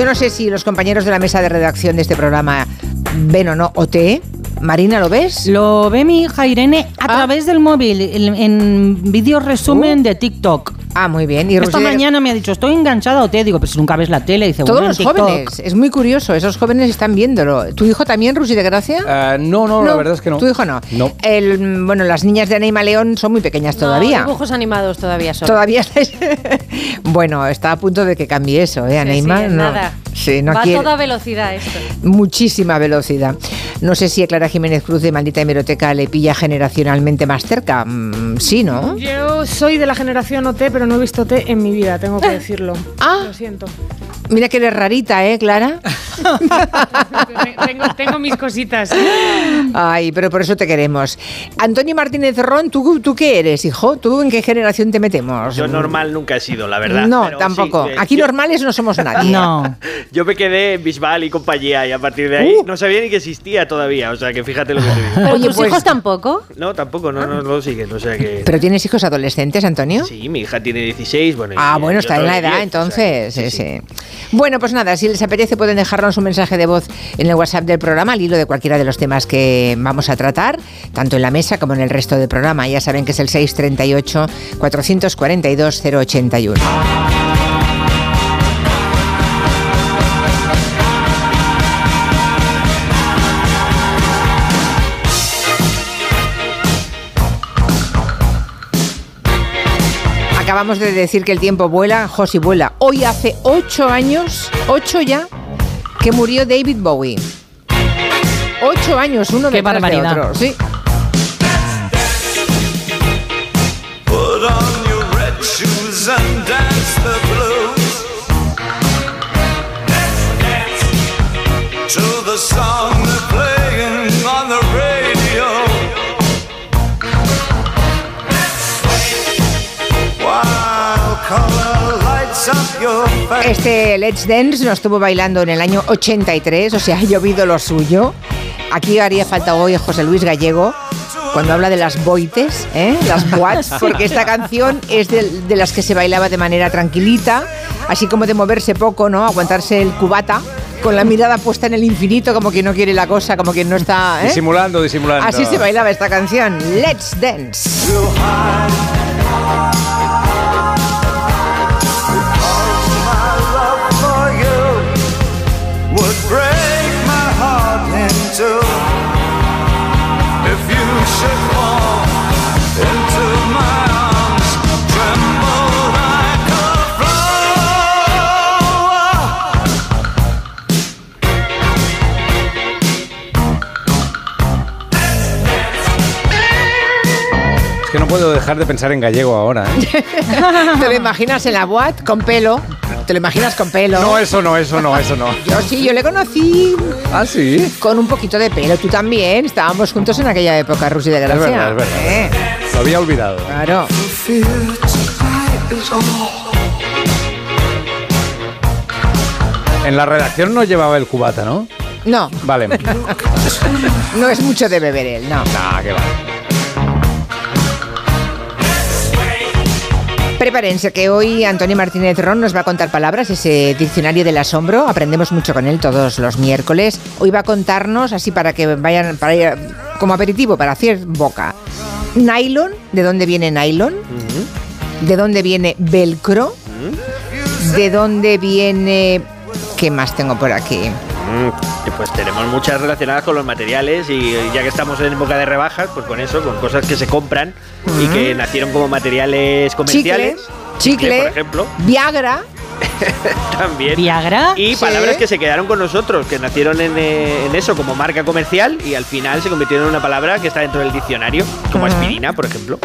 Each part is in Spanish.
Yo no sé si los compañeros de la mesa de redacción de este programa ven o no OT. Marina, ¿lo ves? Lo ve mi hija Irene a Ah. través del móvil, en, en vídeo resumen de TikTok. Ah, muy bien. Y Esta mañana me ha dicho, estoy enganchada o te digo, pero si nunca ves la tele, dice, Todos bueno, los TikTok. jóvenes. Es muy curioso. Esos jóvenes están viéndolo. ¿Tu hijo también, Rusy de Gracia? Ah, no, no, la verdad es que no. ¿Tu hijo no? No. El, bueno, las niñas de Anima León son muy pequeñas No, todavía. dibujos animados todavía son. Todavía estáis. bueno, está a punto de que cambie eso, ¿eh, Sí, Aneima? sí, en no. nada. Sí, no Va quiere- a toda velocidad esto. Muchísima velocidad. No sé si a Clara Jiménez Cruz de Maldita Hemeroteca le pilla generacionalmente más cerca. Mm, sí, ¿no? Yo soy de la generación OT, pero no he visto OT en mi vida, tengo que decirlo. Ah. Lo siento. Mira que eres rarita, ¿eh, Clara? tengo, tengo mis cositas. Ay, pero por eso te queremos. Antonio Martínez Ron, ¿tú, ¿tú qué eres, hijo? ¿Tú en qué generación te metemos? Yo normal nunca he sido, la verdad. No, pero tampoco. sí, eh, Aquí yo- normales no somos nadie. No. Yo me quedé en Bisbal y compañía y a partir de ahí Uh. no sabía ni que existía todavía. O sea, que fíjate lo que te digo. Pero Oye, tus pues- hijos tampoco. No, tampoco, no, no, lo siguen. O sea que. ¿Pero tienes hijos adolescentes, Antonio? Sí, mi hija tiene 16. Bueno, y- Ah, bueno, y está en la edad 10, entonces. o sea, sí, sí. Bueno, pues nada, si les apetece pueden dejarnos un mensaje de voz en el WhatsApp del programa al hilo de cualquiera de los temas que vamos a tratar, tanto en la mesa como en el resto del programa. Ya saben que es el 638 442 081. Acabamos de decir que el tiempo vuela, Josi vuela. Hoy hace ocho años, ocho ya, que murió David Bowie. Ocho años, uno Qué de barbaridad. otro. Sí. Este Let's Dance lo estuvo bailando en el año 83, o sea, ha llovido lo suyo. Aquí haría falta hoy José Luis Gallego cuando habla de las boites, ¿eh? las boats, porque esta canción es de, de las que se bailaba de manera tranquilita, así como de moverse poco, ¿no? Aguantarse el cubata con la mirada puesta en el infinito, como que no quiere la cosa, como que no está. ¿eh? Disimulando, disimulando. Así se bailaba esta canción, Let's Dance. Two. If you should que no puedo dejar de pensar en gallego ahora. ¿eh? ¿Te lo imaginas en la boat con pelo? ¿Te lo imaginas con pelo? No, eso no, eso no, eso no. Yo sí, yo le conocí Ah, sí. con un poquito de pelo. Tú también. Estábamos juntos en aquella época, Rusy de Es Gracia. verdad, es verdad. Eh, Lo había olvidado. claro. En la redacción no llevaba el cubata, ¿no? No, Vale. no es mucho de beber él, no. Nah, que va. Prepárense que hoy Antonio Martínez Ron nos va a contar palabras, ese diccionario del asombro. Aprendemos mucho con él todos los miércoles. Hoy va a contarnos, así para que vayan, para como aperitivo, para hacer boca. Nylon, ¿de dónde viene nylon? ¿De dónde viene velcro? ¿De dónde viene... ¿Qué más tengo por aquí? Mm, y Pues tenemos muchas relacionadas con los materiales y ya que estamos en época de rebajas, pues con eso, con cosas que se compran y que nacieron como materiales comerciales. Chicle, chicle, por ejemplo, Viagra. también. Viagra. Y Sí. palabras que se quedaron con nosotros, que nacieron en, eh, en eso como marca comercial y al final se convirtieron en una palabra que está dentro del diccionario, como aspirina, por ejemplo.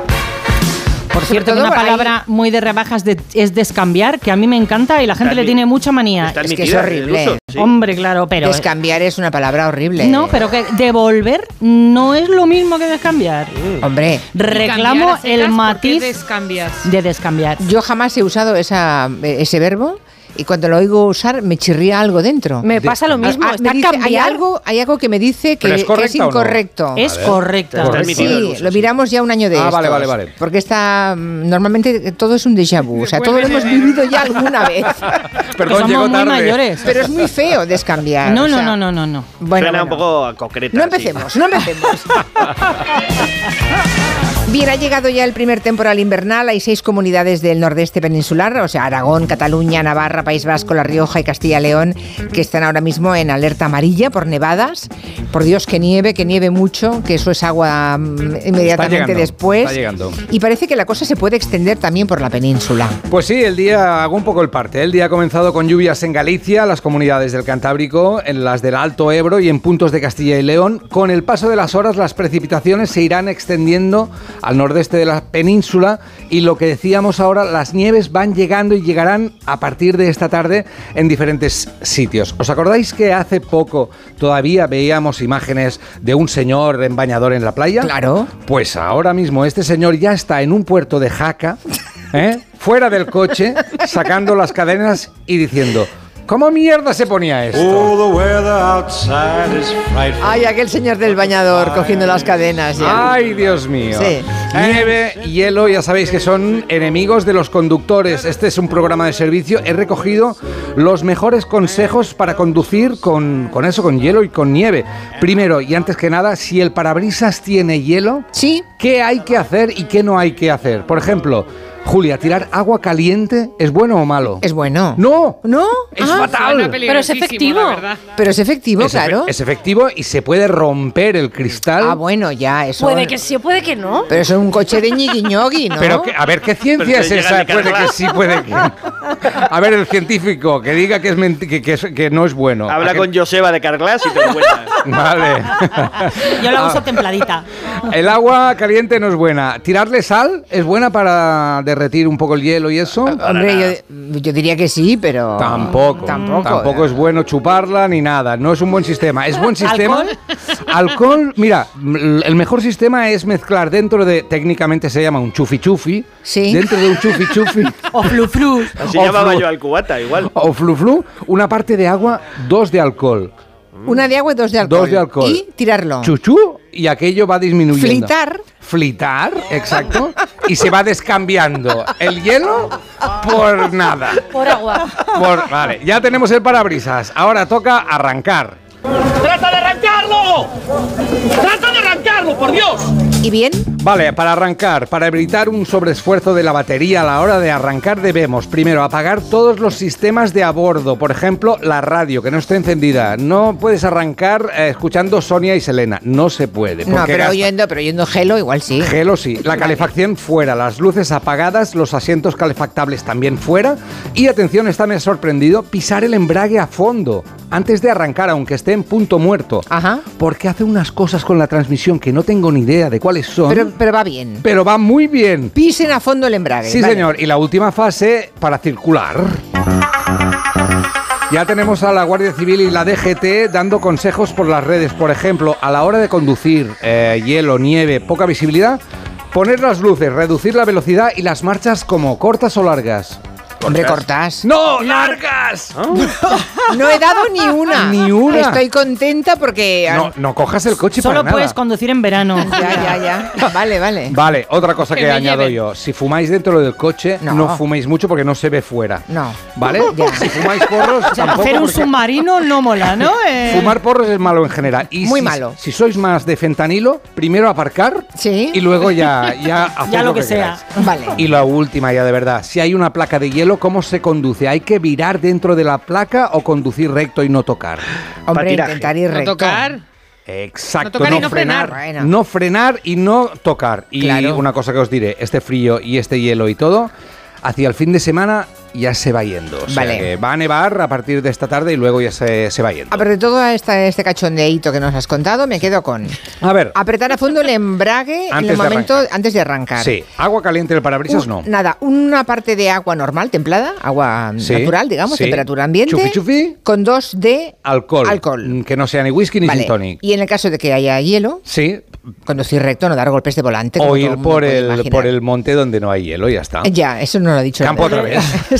Por cierto, todo una por ahí. palabra muy de rebajas de- es descambiar, que a mí me encanta y la gente Está le tiene mucha manía. Está es que es horrible. uso, sí. Hombre, claro, pero... Descambiar es una palabra horrible. No, pero que devolver no es lo mismo que descambiar. Hombre, Reclamo el ¿por qué matiz descambias? de descambiar. yo jamás he usado esa, ese verbo y cuando lo oigo usar me chirría algo dentro. Me pasa lo mismo. Ah, está dice- hay algo, hay algo que me dice que, ¿Pero es que no? incorrecto. Es el Sí, lo miramos ya un año de Ah, vale, vale, vale. Porque está mm, normalmente todo es un déjà vu, o sea, todo lo hemos vivido ya alguna vez. Perdón, somos llego muy tarde. mayores. Pero es muy feo descambiar. No, o no, sea, no, no, no, no. Bueno, Suena un poco a concreta. No sí. empecemos, no empecemos. Bien, ha llegado ya el primer temporal invernal. Hay seis comunidades del nordeste peninsular, o sea, Aragón, Cataluña, Navarra, País Vasco, La Rioja y Castilla y León, que están ahora mismo en alerta amarilla por nevadas. Por Dios, que nieve, que nieve mucho, que eso es agua mm, inmediatamente llegando, después. está llegando. Y parece que la cosa se puede extender también por la península. Pues sí, el día, hago un poco el parte. El día ha comenzado con lluvias en Galicia, las comunidades del Cantábrico, en las del Alto Ebro y en puntos de Castilla y León. Con el paso de las horas, las precipitaciones se irán extendiendo al nordeste de la península y lo que decíamos ahora, las nieves van llegando y llegarán a partir de esta tarde en diferentes sitios. ¿Os acordáis que hace poco todavía veíamos imágenes de un señor en bañador en la playa? Claro. Pues ahora mismo este señor ya está en un puerto de Jaca, ¿eh? fuera del coche, sacando las cadenas y diciendo, ¿cómo mierda se ponía esto? Oh, the weather outside is frightful. Ay, aquel señor del bañador cogiendo las cadenas ya. Ay, Dios mío. Sí. Nieve, hielo, ya sabéis que son enemigos de los conductores. Este es un programa de servicio. He recogido los mejores consejos para conducir con, con eso, con hielo y con nieve. Primero, y antes que nada, si el parabrisas tiene hielo, Sí, ¿Qué hay que hacer y qué no hay que hacer? Por ejemplo, Julia, ¿tirar agua caliente es bueno o malo? es bueno. ¡No! ¿No? ¡Es Ah, fatal! Pero es efectivo. Pero es efectivo, Es, efe- claro. es efectivo y se puede romper el cristal. Ah, bueno, ya, eso. Puede que sí o puede que no. Pero eso es un coche de ñigui ¿no? Pero que- a ver, ¿qué ciencia es esa? de Puede que sí, puede que. A ver, el científico que diga que es que, que es- que no es bueno. Habla ¿A que- con Joseba de Carglass y te lo cuenta. Vale. Yo la Ah. uso templadita. El agua caliente no es buena. ¿Tirarle sal es buena para derretir un poco el hielo y eso? Hombre, yo, yo diría que sí, pero. Tampoco, Tampoco. tampoco, es bueno chuparla ni nada. No es un buen sistema. Es buen sistema. Alcohol, mira, m- el mejor sistema es mezclar dentro de, técnicamente se llama un chufi chufi. Sí. Dentro de un chufi chufi O flu flu. Así O llamaba flu- yo al cubata, igual. o flu flu, una parte de agua, dos de alcohol. Una de agua y dos de alcohol. Dos de alcohol. Y tirarlo. Chuchú y aquello va disminuyendo. Flitar. Flitar, exacto. Y se va descambiando el hielo por nada. Por agua. Por- vale, ya tenemos el parabrisas. Ahora toca arrancar. ¡Trata de arrancarlo! ¡Trata de arrancarlo, por Dios! ¿Y bien? Vale, para arrancar, para evitar un sobreesfuerzo de la batería a la hora de arrancar, debemos primero apagar todos los sistemas de a bordo. Por ejemplo, la radio, que no esté encendida. No puedes arrancar eh, escuchando Sonia y Selena. No se puede. No, pero gasta- oyendo, pero oyendo gelo igual sí. Gelo sí, la calefacción fuera, las luces apagadas, los asientos calefactables también fuera y atención, esta me ha sorprendido, pisar el embrague a fondo antes de arrancar, aunque esté en punto muerto. Ajá. Porque hace unas cosas con la transmisión que no tengo ni idea de cuáles son, Pero, pero, pero va bien. va muy bien. Pisen a fondo el embrague. Sí, vale. señor. Y la última fase para circular. Ya tenemos a la Guardia Civil y la DGT dando consejos por las redes. Por ejemplo, a la hora de conducir, eh, hielo, nieve, poca visibilidad, poner las luces, reducir la velocidad y las marchas como cortas o largas. Hombre, cortas. ¡No! ¡Largas! No he dado ni una. Ni una. Estoy contenta porque. No, no cojas el coche Solo para puedes nada. conducir en verano. Ya, ya, ya. Vale, vale. Vale, otra cosa que, Que añado lleven. yo. Si fumáis dentro del coche, No. no, fuméis mucho porque no se ve fuera. No. ¿Vale? Ya. Si fumáis porros, O sea, tampoco hacer un porque- submarino no mola, ¿no? Eh, Fumar porros es malo en general. Y Muy si, malo. Si sois más de fentanilo, primero aparcar Sí. y luego ya, ya hacer Ya lo que sea. queráis. Vale. Y la última ya de verdad, si hay una placa de hielo, ¿cómo se conduce? ¿Hay que virar dentro de la placa o conducir recto y no tocar? Hombre, intentar ir No recto. tocar. Exacto, No tocar y no frenar. Bueno. No frenar y no tocar. Y Claro. una cosa que os diré, este frío y este hielo y todo, hacia el fin de semana ya se va yendo. O sea Vale. que va a nevar a partir de esta tarde y luego ya se, se va yendo. A ver, de todo esta, este cachondeíto que nos has contado, me quedo con A ver, apretar a fondo el embrague en el momento antes de arrancar. sí, agua caliente en el parabrisas no. Nada, una parte de agua normal, templada, agua Sí, natural, digamos, sí. temperatura ambiente. Chufi, chufi. Con dos de Alcohol. Alcohol. Mm, Que no sea ni whisky ni Vale. gin tonic. Y en el caso de que haya hielo, Sí, conducir recto, no dar golpes de volante. o ir por el, por el monte donde no hay hielo, ya está. Ya, eso no lo ha dicho. Campo otra vez.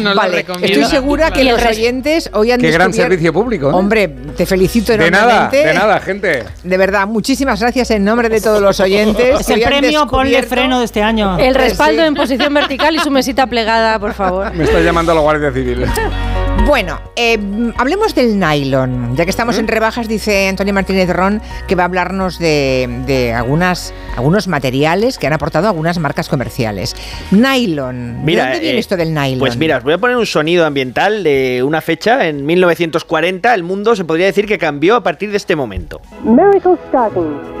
no lo vale, recomiendo. estoy segura que los oyentes hoy han Qué gran servicio público. ¿eh? Hombre, te felicito de nada, enormemente. de nada, gente. De verdad, muchísimas gracias en nombre de todos los oyentes. Es el premio Ponle Freno de este año. El respaldo Sí. en posición vertical y su mesita plegada, por favor. Me está llamando a la Guardia Civil. Bueno, eh, hablemos del nylon. Ya que estamos en rebajas, dice Antonio Martínez Ron que va a hablarnos de, de algunas, algunos materiales que han aportado algunas marcas comerciales. Nylon. ¿De dónde viene eh, esto del nylon? Pues mira, os voy a poner un sonido ambiental de una fecha. En 1940 el mundo se podría decir que cambió a partir de este momento. Miracle Stockings,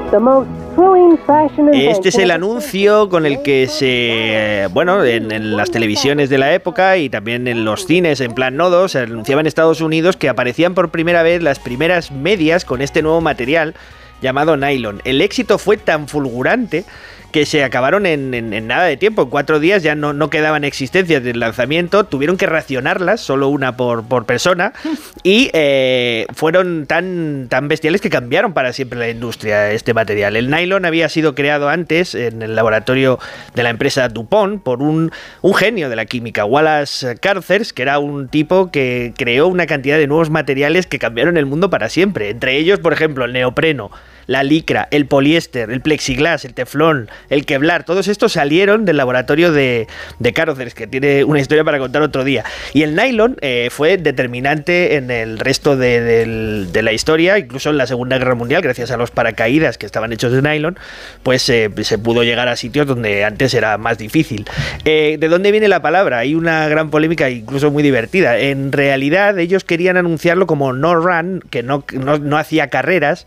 Este es el anuncio con el que se, eh, bueno, en, en las televisiones de la época y también en los cines en plan nodo, se anunciaba en Estados Unidos que aparecían por primera vez las primeras medias con este nuevo material llamado nylon. El éxito fue tan fulgurante que se acabaron en, en- en nada de tiempo. En cuatro días ya no, no quedaban existencias del lanzamiento. Tuvieron que racionarlas, solo una por, por persona. Y eh, fueron tan, tan bestiales que cambiaron para siempre la industria este material. El nylon había sido creado antes en el laboratorio de la empresa DuPont por un, un genio de la química, Wallace Carcers, que era un tipo que creó una cantidad de nuevos materiales que cambiaron el mundo para siempre. Entre ellos, por ejemplo, el neopreno la licra, el poliéster, el plexiglas, el teflón, el kevlar, todos estos salieron del laboratorio de, de que tiene una historia para contar otro día. Y el nylon eh, fue determinante en el resto de, la historia, incluso en la Segunda Guerra Mundial, gracias a los paracaídas que estaban hechos de nylon, pues eh, se pudo llegar a sitios donde antes era más difícil. Eh, ¿De dónde viene la palabra? Hay una gran polémica, incluso muy divertida. En realidad, ellos querían anunciarlo como no run, que no, no, no hacía carreras,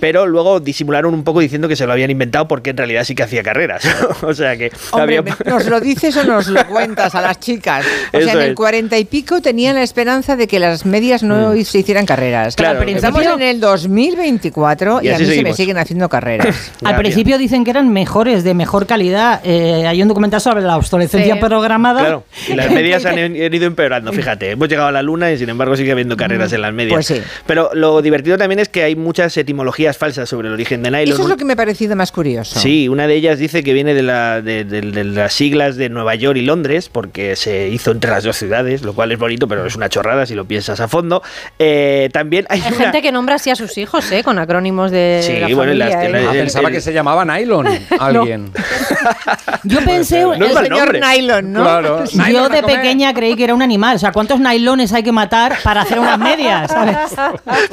pero luego disimularon un poco diciendo que se lo habían inventado porque en realidad sí que hacía carreras. o sea que Hombre, había- ¿nos lo dices o nos lo cuentas a las chicas? O Eso sea, en el cuarenta y pico tenían la esperanza de que las medias no se hicieran carreras. Mm. Claro, Estamos en el 2024 y, Y a mí se me seguimos. siguen haciendo carreras. Al principio dicen que eran mejores, de mejor calidad. Eh, hay un documental sobre la obsolescencia Sí. programada. Claro, y las medias han, han ido empeorando, fíjate. Hemos llegado a la luna y sin embargo sigue habiendo carreras en las medias. Pues sí. Pero lo divertido también es que hay muchas etimologías falsas sobre el origen de nylon. Eso es lo que me ha parecido más curioso. Sí, una de ellas dice que viene de, la, de, de- de las siglas de Nueva York y Londres, porque se hizo entre las dos ciudades, lo cual es bonito, pero es una chorrada si lo piensas a fondo. Eh, también hay, Hay una- gente que nombra así a sus hijos, ¿eh? Con acrónimos de Sí, la bueno, y las- familia, ¿eh? las- Ah, el- pensaba el- que se llamaba nylon alguien. Yo pensé, No es El señor nombre. Nylon, ¿no? Claro. yo Nylon de pequeña creí que era un animal. O sea, ¿cuántos nylones hay que matar para hacer unas medias? ¿sabes?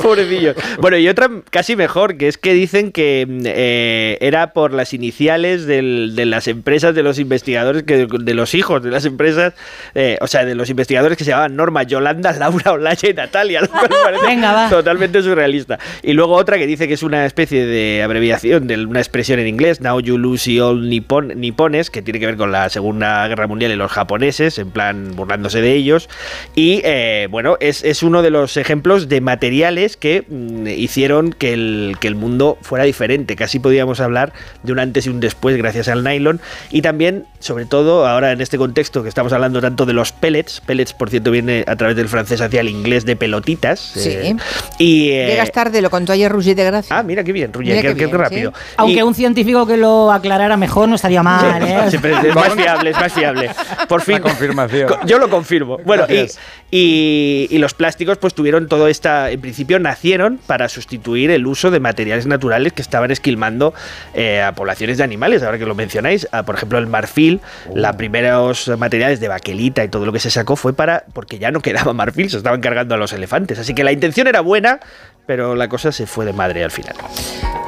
Pobrecillo. Bueno, y otra casi mejor, que es que dicen que mm, eh, era por las iniciales del- de las empresas, de los investigadores, que de los hijos de las empresas, eh, o sea, de los investigadores que se llamaban Norma, Yolanda, Laura, Olaya y Natalia, lo cual me parece Venga, va. totalmente surrealista. Y luego otra que dice que es una especie de abreviación de una expresión en inglés, Now You Lose All Nippon, Nippones, que tiene que ver con la Segunda Guerra Mundial y los japoneses, en plan burlándose de ellos. Y eh, bueno, es, es uno de los ejemplos de materiales que mm, hicieron que el, que el mundo fuera diferente. Casi podíamos hablar de un antes y un después gracias al nylon. Y también, sobre todo, ahora en este contexto que estamos hablando tanto de los pellets, pellets por cierto viene a través del francés hacia el inglés de pelotitas. Sí. eh, y, eh, Llegas tarde, lo contó ayer Roger de Gracia. Ah, mira qué bien, Mira qué, qué rápido. sí. Aunque Y- un científico que lo aclarara mejor no estaría mal, Sí, ¿eh? siempre es más fiable, es más fiable. Por fin. La confirmación. Co- Yo lo confirmo. Bueno, y, y- y los plásticos pues tuvieron todo esta, en principio nacieron para sustituir el uso de materiales naturales que estaban esquilmando eh, a poblaciones de animales, ahora que lo mencionáis, a, por ejemplo el marfil, los primeros materiales de baquelita y todo lo que se sacó fue para, porque ya no quedaba marfil, se estaban cargando a los elefantes, así que la intención era buena, pero la cosa se fue de madre al final.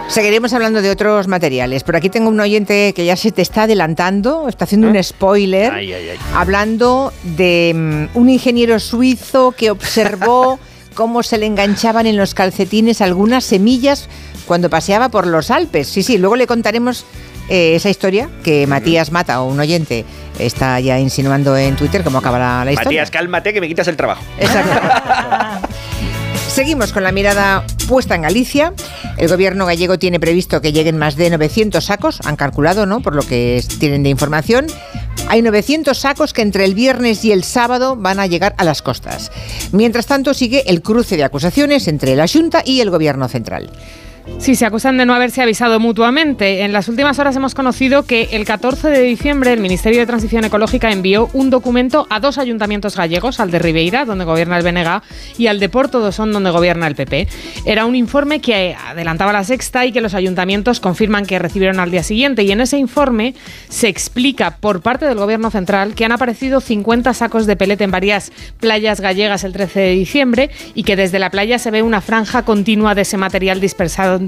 Seguiremos hablando de otros materiales. Por aquí tengo un oyente que ya se te está adelantando, está haciendo un spoiler, Ay, ay, ay. hablando de mm, un ingeniero suizo que observó cómo se le enganchaban en los calcetines algunas semillas cuando paseaba por los Alpes. Sí, sí, luego le contaremos eh, esa historia que Matías Mata, o un oyente, está ya insinuando en Twitter cómo acaba la, historia. Matías, cálmate que me quitas el trabajo. Exacto. Seguimos con la mirada puesta en Galicia. El gobierno gallego tiene previsto que lleguen más de 900 sacos, han calculado, ¿no? Por lo que tienen de información. Hay 900 sacos que entre el viernes y el sábado van a llegar a las costas. Mientras tanto, sigue el cruce de acusaciones entre la Junta y el gobierno central. Sí, se acusan de no haberse avisado mutuamente. En las últimas horas hemos conocido que el 14 de diciembre el Ministerio de Transición Ecológica envió un documento a dos ayuntamientos gallegos, al de Ribeira, donde gobierna el BNG, y al de Porto Dosón, donde gobierna el PP. Era un informe que adelantaba la sexta y que los ayuntamientos confirman que recibieron al día siguiente. Y en ese informe se explica por parte del gobierno central que han aparecido 50 sacos de pelete en varias playas gallegas el 13 de diciembre y que desde la playa se ve una franja continua de ese material dispersado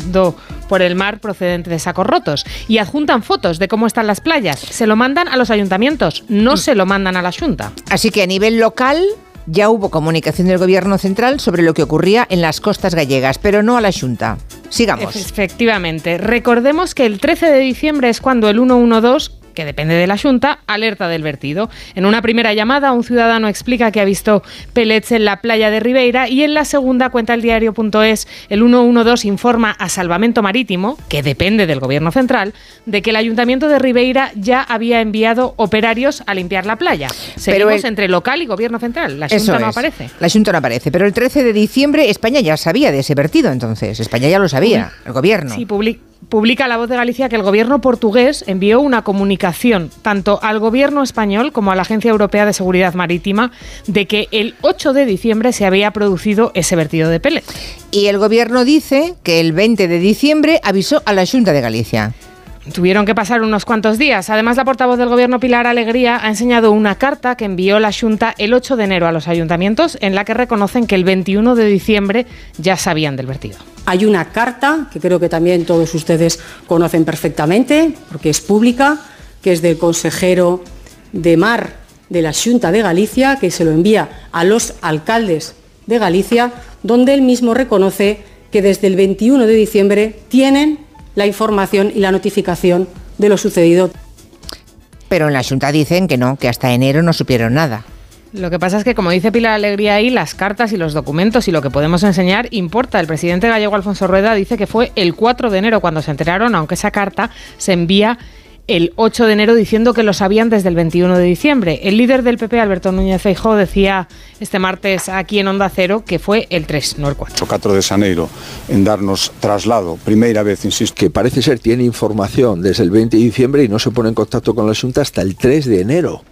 por el mar procedente de sacos rotos y adjuntan fotos de cómo están las playas. Se lo mandan a los ayuntamientos, no se lo mandan a la Junta. Así que a nivel local ya hubo comunicación del gobierno central sobre lo que ocurría en las costas gallegas, pero no a la Junta. Sigamos. Efectivamente. Recordemos que el 13 de diciembre es cuando el 112 que depende de la Junta, alerta del vertido. En una primera llamada, un ciudadano explica que ha visto pellets en la playa de Ribeira y en la segunda cuenta el diario.es, el 112 informa a Salvamento Marítimo, que depende del gobierno central, de que el ayuntamiento de Ribeira ya había enviado operarios a limpiar la playa. Seguimos Pero el- entre local y gobierno central. La Junta no aparece. La Junta no aparece. Pero el 13 de diciembre España ya sabía de ese vertido, entonces. España ya lo sabía, el gobierno. Sí, publi- publica La Voz de Galicia que el gobierno portugués envió una comunicación tanto al gobierno español como a la Agencia Europea de Seguridad Marítima de que el 8 de diciembre se había producido ese vertido de pellets. Y el gobierno dice que el 20 de diciembre avisó a la Junta de Galicia. Tuvieron que pasar unos cuantos días. Además, la portavoz del gobierno Pilar Alegría ha enseñado una carta que envió la Junta el 8 de enero a los ayuntamientos en la que reconocen que el 21 de diciembre ya sabían del vertido. Hay una carta que creo que también todos ustedes conocen perfectamente, porque es pública, que es del consejero de Mar de la Junta de Galicia, que se lo envía a los alcaldes de Galicia, donde él mismo reconoce que desde el 21 de diciembre tienen la información y la notificación de lo sucedido. Pero en la Junta dicen que no, que hasta enero no supieron nada. Lo que pasa es que, como dice Pilar Alegría ahí, las cartas y los documentos y lo que podemos enseñar importa. El presidente gallego Alfonso Rueda dice que fue el 4 de enero cuando se enteraron, aunque esa carta se envía el 8 de enero diciendo que lo sabían desde el 21 de diciembre. El líder del PP, Alberto Núñez Feijóo, decía este martes aquí en Onda Cero que fue el 3, no el 4. o 4 de Xaneiro en darnos traslado, primeira vez, insisto, que parece ser tiene información desde el 20 de diciembre y no se pone en contacto con la Junta hasta el 3 de enero.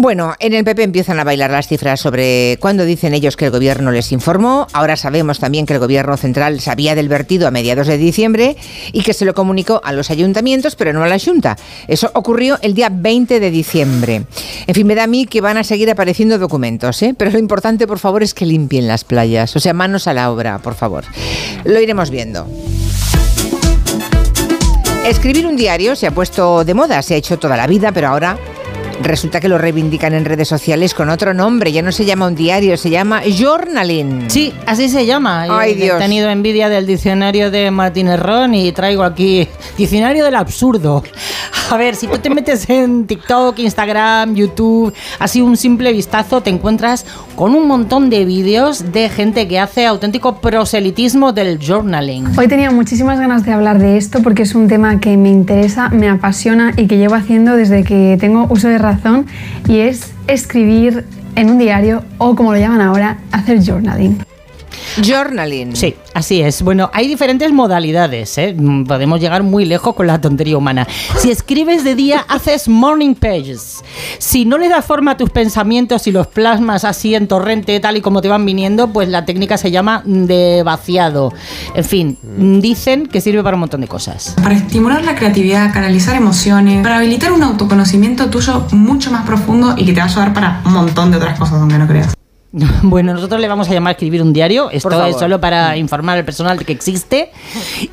Bueno, en el PP empiezan a bailar las cifras sobre cuándo dicen ellos que el gobierno les informó. Ahora sabemos también que el gobierno central sabía del vertido a mediados de diciembre y que se lo comunicó a los ayuntamientos, pero no a la Junta. Eso ocurrió el día 20 de diciembre. En fin, me da a mí que van a seguir apareciendo documentos, ¿eh? pero lo importante, por favor, es que limpien las playas. O sea, manos a la obra, por favor. Lo iremos viendo. Escribir un diario se ha puesto de moda, se ha hecho toda la vida, pero ahora resulta que lo reivindican en redes sociales con otro nombre. Ya no se llama un diario, se llama journaling. Sí, así se llama. Ay, He Dios. tenido envidia del diccionario de Martínez Ron y traigo aquí diccionario del absurdo. A ver, si tú te metes en TikTok, Instagram, YouTube, así un simple vistazo, te encuentras con un montón de vídeos de gente que hace auténtico proselitismo del journaling. Hoy tenía muchísimas ganas de hablar de esto porque es un tema que me interesa, me apasiona y que llevo haciendo desde que tengo uso de razón y es escribir en un diario o como lo llaman ahora, hacer journaling. Journaling. Sí, así es. Bueno, hay diferentes modalidades, ¿eh? Mm, Podemos llegar muy lejos con la tontería humana. Si escribes de día, haces morning pages. Si no le das forma a tus pensamientos y los plasmas así en torrente, tal y como te van viniendo, pues la técnica se llama de vaciado. En fin, dicen que sirve para un montón de cosas. Para estimular la creatividad, canalizar emociones, para habilitar un autoconocimiento tuyo mucho más profundo y que te va a ayudar para un montón de otras cosas, aunque no creas. Bueno, nosotros le vamos a llamar escribir un diario. Esto es solo para informar al personal de que existe.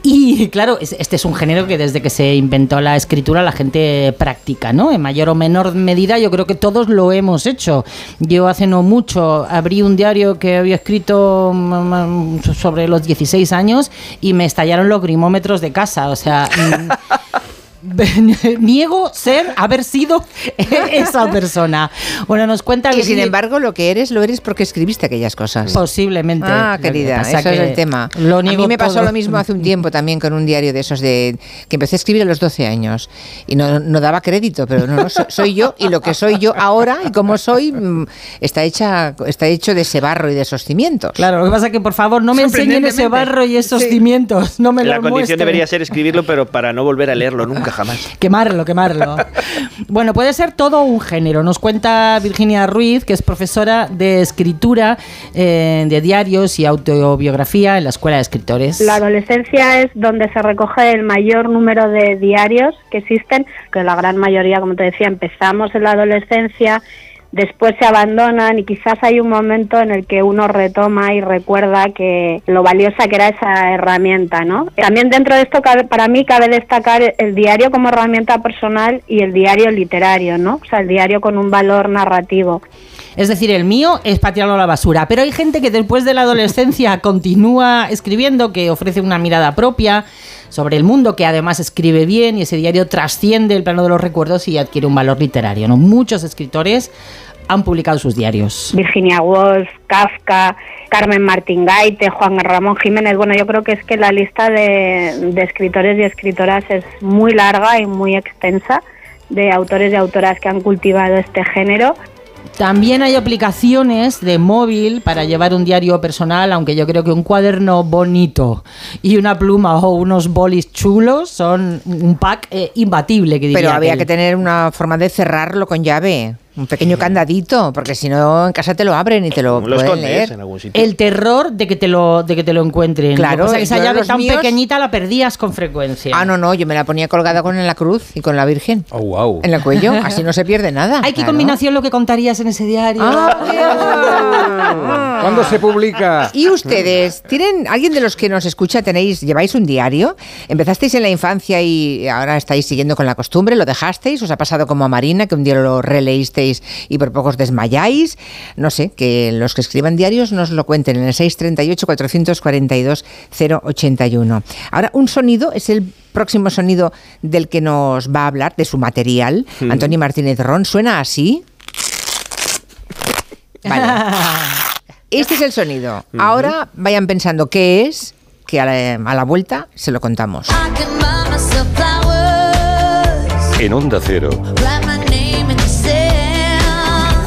Y claro, es- este es un género que desde que se inventó la escritura la gente practica, ¿no? En mayor o menor medida yo creo que todos lo hemos hecho. Yo hace no mucho abrí un diario que había escrito mm, mm, sobre los 16 años y me estallaron los grimómetros de casa. O sea... niego ser, haber sido esa persona. Bueno, nos cuenta Y sin embargo, lo que eres, lo eres porque escribiste aquellas cosas. Posiblemente. Ah, que querida, pasa eso es que el tema. lo a mí niego me pasó todo. lo mismo hace un tiempo también con un diario de esos de que empecé a escribir a los 12 años y no, no daba crédito, pero no, no, so- soy yo y lo que soy yo ahora y como soy mm, está hecha está hecho de ese barro y de esos cimientos. Claro, lo que pasa es que por favor no me enseñen ese barro y esos cimientos, no me La lo condición muestren. debería ser escribirlo, pero para no volver a leerlo nunca jamás. Quemarlo, quemarlo. bueno, puede ser todo un género. Nos cuenta Virginia Ruiz, que es profesora de escritura eh, de diarios y autobiografía en la Escuela de Escritores. La adolescencia es donde se recoge el mayor número de diarios que existen, que la gran mayoría, como te decía, empezamos en la adolescencia, después se abandonan y quizás hay un momento en el que uno retoma y recuerda que lo valiosa que era esa herramienta, ¿no? También dentro de esto cabe- para mí cabe destacar el diario como herramienta personal y el diario literario, ¿no? O sea, el diario con un valor narrativo. Es decir, el mío es para tirarlo a la basura. Pero hay gente que después de la adolescencia continúa escribiendo, que ofrece una mirada propia sobre el mundo, que además escribe bien y ese diario trasciende el plano de los recuerdos y adquiere un valor literario. Muchos escritores han publicado sus diarios. Virginia Woolf, Kafka, Carmen Martín Gaite, Juan Ramón Jiménez. Bueno, yo creo que es que la lista de, de escritores y escritoras es muy larga y muy extensa de autores y autoras que han cultivado este género. También hay aplicaciones de móvil para llevar un diario personal, aunque yo creo que un cuaderno bonito y una pluma o unos bolis chulos son un pack eh, imbatible. Que diría Pero había aquel. que tener una forma de cerrarlo con llave, un pequeño candadito, porque si no en casa te lo abren y te lo, Lo pueden escondes leer. en algún sitio. El terror de que te lo, de que te lo encuentren. Claro, Lo que pasa es que esa llave tan míos- pequeñita la perdías con frecuencia. Ah, no, no, yo me la ponía colgada con la cruz y con la Virgen. Oh, wow. En el cuello, así no se pierde nada. Ay, qué claro. combinación lo que contarías en ese diario. Ah, ¿Cuándo se publica? ¿Y ustedes, tienen, alguien de los que nos escucha, tenéis, lleváis un diario? ¿Empezasteis en la infancia y ahora estáis siguiendo con la costumbre? ¿Lo dejasteis? ¿Os ha pasado como a Marina, que un día lo releísteis y por poco os desmayáis? No sé, que los que escriban diarios nos lo cuenten en el 638-442-081. Ahora, un sonido es el próximo sonido del que nos va a hablar, de su material. Mm. Antonio Martínez Ron, ¿suena así? Vale. Este es el sonido. Ahora vayan pensando qué es, que a la, a la vuelta se lo contamos. En Onda Cero,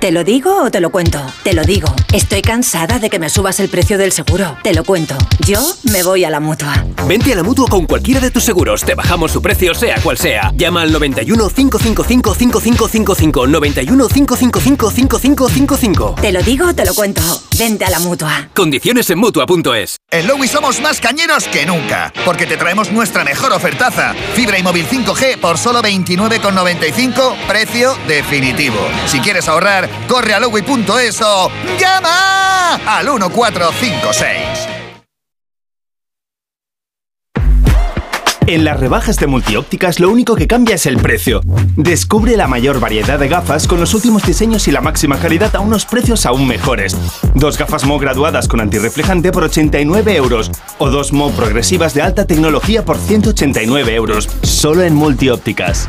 ¿Te lo digo o te lo cuento? Te lo digo. Estoy cansada de que me subas el precio del seguro. Te lo cuento. Yo me voy a la mutua. Vente a la mutua con cualquiera de tus seguros. Te bajamos su precio, sea cual sea. Llama al 91 555 5555. 91 555 5555. Te lo digo o te lo cuento. Vente a la mutua. Condiciones en mutua.es. En Lowy somos más cañeros que nunca, porque te traemos nuestra mejor ofertaza. Fibra y móvil 5G por solo 29,95, precio definitivo. Si quieres ahorrar, corre a lowy.es o llama al 1456. En las rebajas de multiópticas lo único que cambia es el precio. Descubre la mayor variedad de gafas con los últimos diseños y la máxima calidad a unos precios aún mejores. Dos gafas Mo graduadas con antirreflejante por 89 euros o dos Mo progresivas de alta tecnología por 189 euros. Solo en multiópticas.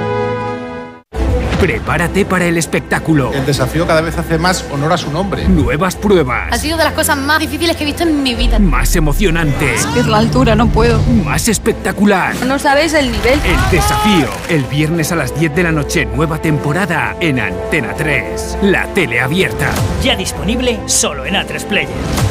Prepárate para el espectáculo. El desafío cada vez hace más honor a su nombre. Nuevas pruebas. Ha sido de las cosas más difíciles que he visto en mi vida. Más emocionante. Es la altura, no puedo. Más espectacular. No sabes el nivel. El desafío. El viernes a las 10 de la noche, nueva temporada en Antena 3. La tele abierta. Ya disponible solo en A3 Player.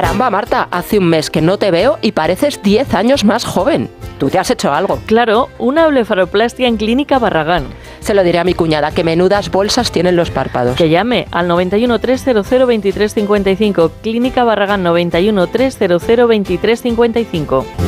Caramba, Marta, hace un mes que no te veo y pareces 10 años más joven. Tú te has hecho algo. Claro, una blefaroplastia en Clínica Barragán. Se lo diré a mi cuñada, que menudas bolsas tienen los párpados. Que llame al 91 300 2355. Clínica Barragán 91 300 2355.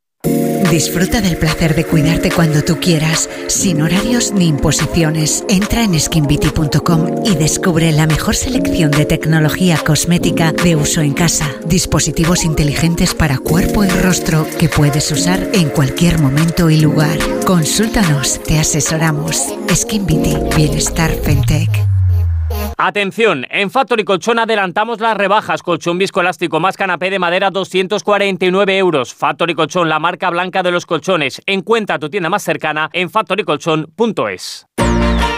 Disfruta del placer de cuidarte cuando tú quieras, sin horarios ni imposiciones. Entra en skinbeauty.com y descubre la mejor selección de tecnología cosmética de uso en casa. Dispositivos inteligentes para cuerpo y rostro que puedes usar en cualquier momento y lugar. Consúltanos, te asesoramos. Skin Beauty, Bienestar Fentech. Atención, en Factory Colchón adelantamos las rebajas. Colchón viscoelástico más canapé de madera 249 euros. Factory Colchón, la marca blanca de los colchones. Encuentra tu tienda más cercana en factorycolchón.es.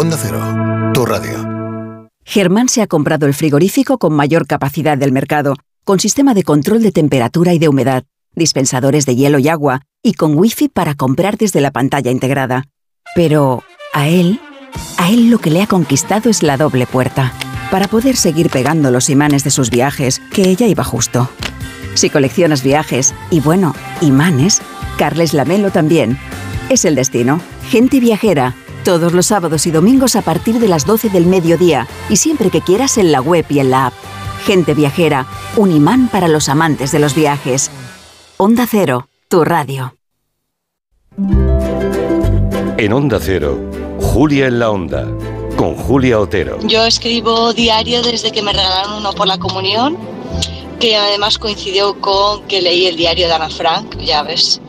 Onda Cero, tu radio. Germán se ha comprado el frigorífico con mayor capacidad del mercado, con sistema de control de temperatura y de humedad, dispensadores de hielo y agua, y con wifi para comprar desde la pantalla integrada. Pero a él, a él lo que le ha conquistado es la doble puerta, para poder seguir pegando los imanes de sus viajes, que ella iba justo. Si coleccionas viajes y bueno, imanes, Carles Lamelo también. Es el destino. Gente viajera. Todos los sábados y domingos a partir de las 12 del mediodía y siempre que quieras en la web y en la app. Gente viajera. Un imán para los amantes de los viajes. Onda Cero, tu radio. En Onda Cero, Julia en la Onda, con Julia Otero. Yo escribo diario desde que me regalaron uno por la comunión, que además coincidió con que leí el diario de Ana Frank, ya ves,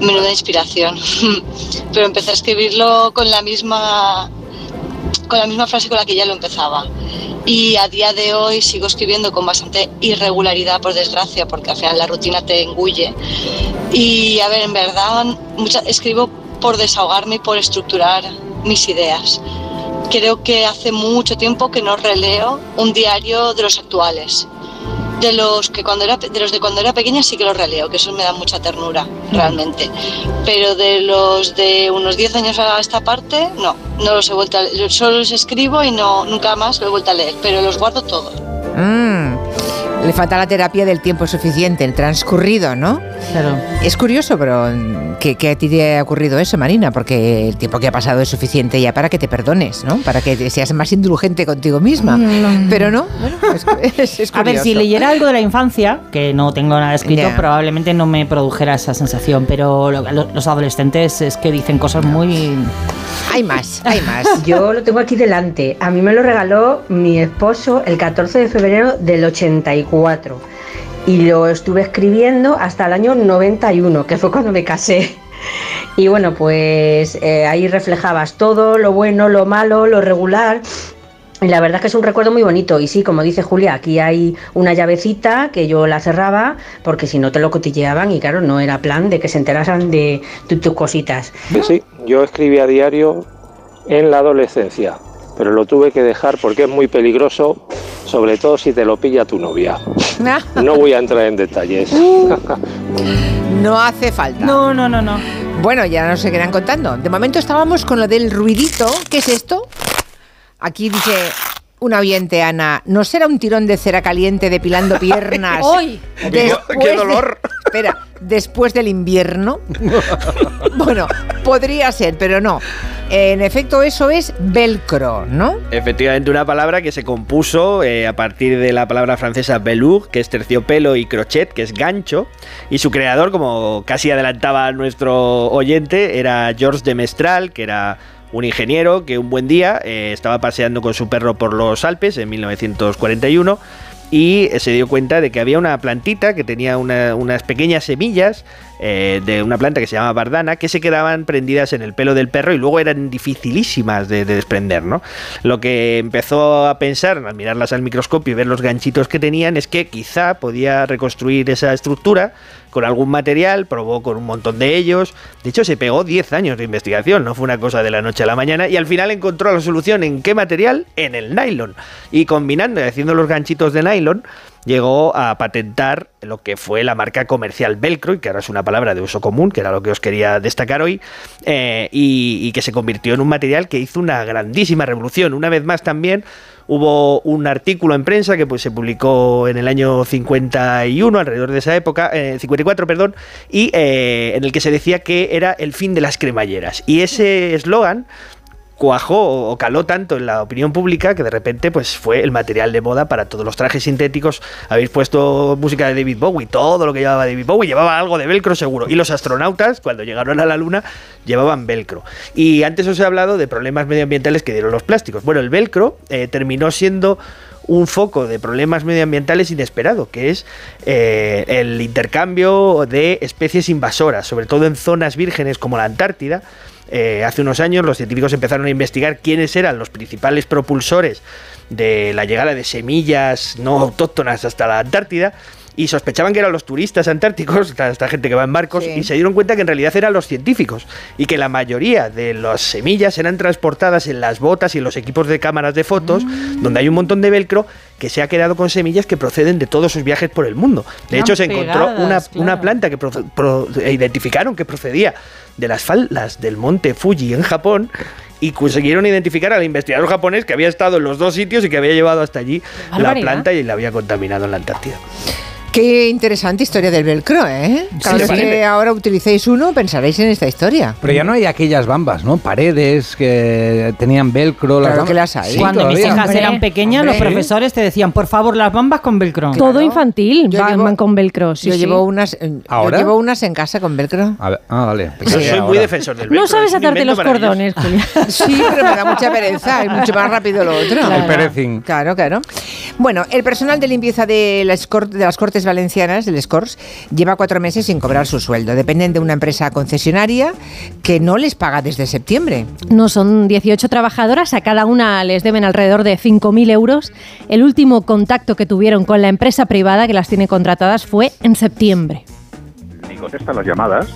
menuda inspiración. Pero empecé a escribirlo con la misma con la misma frase con la que ya lo empezaba. Y a día de hoy sigo escribiendo con bastante irregularidad, por desgracia, porque al final la rutina te engulle. Y a ver, en verdad, mucha- escribo por desahogarme y por estructurar mis ideas. Creo que hace mucho tiempo que no releo un diario de los actuales. De los que cuando era de los de cuando era pequeña sí que los releo, que eso me da mucha ternura, realmente. Pero de los de unos 10 años a esta parte, no, no los he vuelto a leer. Solo los escribo y no nunca más lo he vuelto a leer, pero los guardo todos. Mm, le falta la terapia del tiempo suficiente, el transcurrido, ¿no? Claro. Es curioso, pero que, que a ti te ha ocurrido eso, Marina, porque el tiempo que ha pasado es suficiente ya para que te perdones, ¿no? Para que seas más indulgente contigo misma. Mm. Pero no, bueno, es, es- es A ver, si curioso. leyera algo de la infancia, que no tengo nada escrito, probablemente no me produjera esa sensación, pero lo- lo- los adolescentes es que dicen cosas muy... Hay más, hay más. Yo lo tengo aquí delante. A mí me lo regaló mi esposo el 14 de febrero del 84. Y lo estuve escribiendo hasta el año 91, que fue cuando me casé. Y bueno, pues eh, ahí reflejabas todo, lo bueno, lo malo, lo regular. Y la verdad es que es un recuerdo muy bonito. Y sí, como dice Julia, aquí hay una llavecita que yo la cerraba porque si no te lo cotilleaban y claro, no era plan de que se enteraran de tu- tus cositas. Sí, yo escribía diario en la adolescencia, pero lo tuve que dejar porque es muy peligroso, sobre todo si te lo pilla tu novia. No voy a entrar en detalles. No hace falta. No, no, no, no. Bueno, ya nos seguirán contando. De momento estábamos con lo del ruidito. ¿Qué es esto? Aquí dice un oyente, Ana, ¿no será un tirón de cera caliente depilando piernas? Después ¡Qué de- dolor! espera, después del invierno. bueno, podría ser, pero no. En efecto, eso es velcro, ¿no? Efectivamente, una palabra que se compuso eh, a partir de la palabra francesa velour, que es terciopelo, y crochet, que es gancho. Y su creador, como casi adelantaba nuestro oyente, era Georges de Mestral, que era un ingeniero que un buen día eh, estaba paseando con su perro por los Alpes en 1941 y eh, se dio cuenta de que había una plantita que tenía una- unas pequeñas semillas eh, de una planta que se llama bardana que se quedaban prendidas en el pelo del perro y luego eran dificilísimas de, de desprender, ¿no? Lo que empezó a pensar al mirarlas al microscopio y ver los ganchitos que tenían es que quizá podía reconstruir esa estructura con algún material, probó con un montón de ellos. De hecho, se pegó 10 años de investigación, no fue una cosa de la noche a la mañana, y al final encontró la solución en qué material, en el nylon. Y combinando y haciendo los ganchitos de nylon, llegó a patentar lo que fue la marca comercial Velcro, y que ahora es una palabra de uso común, que era lo que os quería destacar hoy, eh, y, que se convirtió en un material que hizo una grandísima revolución. Una vez más también hubo un artículo en prensa que pues, se publicó en el año 51, alrededor de esa época, eh, 54, perdón, y eh, en el que se decía que era el fin de las cremalleras. Y ese eslogan cuajó o caló tanto en la opinión pública que de repente pues fue el material de moda para todos los trajes sintéticos. Habéis puesto música de David Bowie, todo lo que llevaba David Bowie llevaba algo de velcro seguro. Y los astronautas, cuando llegaron a la luna, llevaban velcro. Y antes os he hablado de problemas medioambientales que dieron los plásticos. Bueno, el velcro eh, terminó siendo un foco de problemas medioambientales inesperado, que es eh, el intercambio de especies invasoras, sobre todo en zonas vírgenes como la Antártida. Eh, hace unos años los científicos empezaron a investigar quiénes eran los principales propulsores de la llegada de semillas no autóctonas hasta la Antártida y sospechaban que eran los turistas antárticos, esta, gente que va en barcos, y se dieron cuenta que en realidad eran los científicos y que la mayoría de las semillas eran transportadas en las botas y en los equipos de cámaras de fotos, donde hay un montón de velcro que se ha quedado con semillas que proceden de todos sus viajes por el mundo. De hecho, se encontró una, planta que pro- pro- identificaron que procedía de las faldas del monte Fuji en Japón y consiguieron identificar al investigador japonés que había estado en los dos sitios y que había llevado hasta allí la planta y la había contaminado en la Antártida. Qué interesante historia del velcro, ¿eh? Cada ¿te vez que ahora utilicéis uno, pensaréis en esta historia. Pero ya no hay aquellas bambas, ¿no? Paredes que tenían velcro. Claro bambas. que las hay. Sí, Cuando mis todavía. hijas eran pequeñas, los hombre. profesores te decían, por favor, las bambas con velcro. Todo infantil, Yo van, llevo- van con velcro. sí, yo sí. llevo unas, eh, yo ¿Ahora? llevo unas en casa con velcro. A ver, ah, vale. Yo soy muy defensor del velcro. No sabes atarte los cordones, Julia. Sí, pero me da mucha pereza, es mucho más rápido lo otro. El perecín. Claro, claro. Bueno, el personal de limpieza las, de las Cortes Valencianas, del SCORS, lleva cuatro meses sin cobrar su sueldo. Dependen de una empresa concesionaria que no les paga desde septiembre. No, son 18 trabajadoras, a cada una les deben alrededor de 5.000 euros. El último contacto que tuvieron con la empresa privada que las tiene contratadas fue en septiembre. ni contesta las llamadas,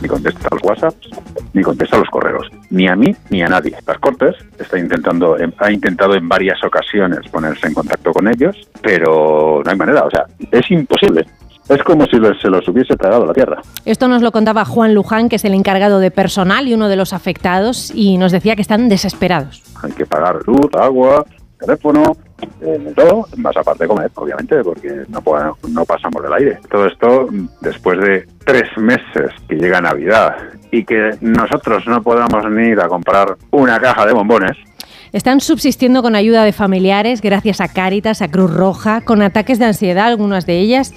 ni contesta los WhatsApps, ni contesta los correos. Ni a mí ni a nadie. Las Cortes está intentando, ha intentado en varias ocasiones ponerse en contacto con ellos, pero no hay manera. O sea, es imposible. Es como si se los hubiese tragado la tierra. Esto nos lo contaba Juan Luján, que es el encargado de personal y uno de los afectados, y nos decía que están desesperados. Hay que pagar luz, agua, teléfono, eh, todo, más aparte de comer, obviamente, porque no, podemos- no pasamos del aire. Todo esto mm, después de tres meses que llega Navidad y que nosotros no podamos ni ir a comprar una caja de bombones, Están subsistiendo con ayuda de familiares, gracias a Cáritas, a Cruz Roja, con ataques de ansiedad, algunas de ellas,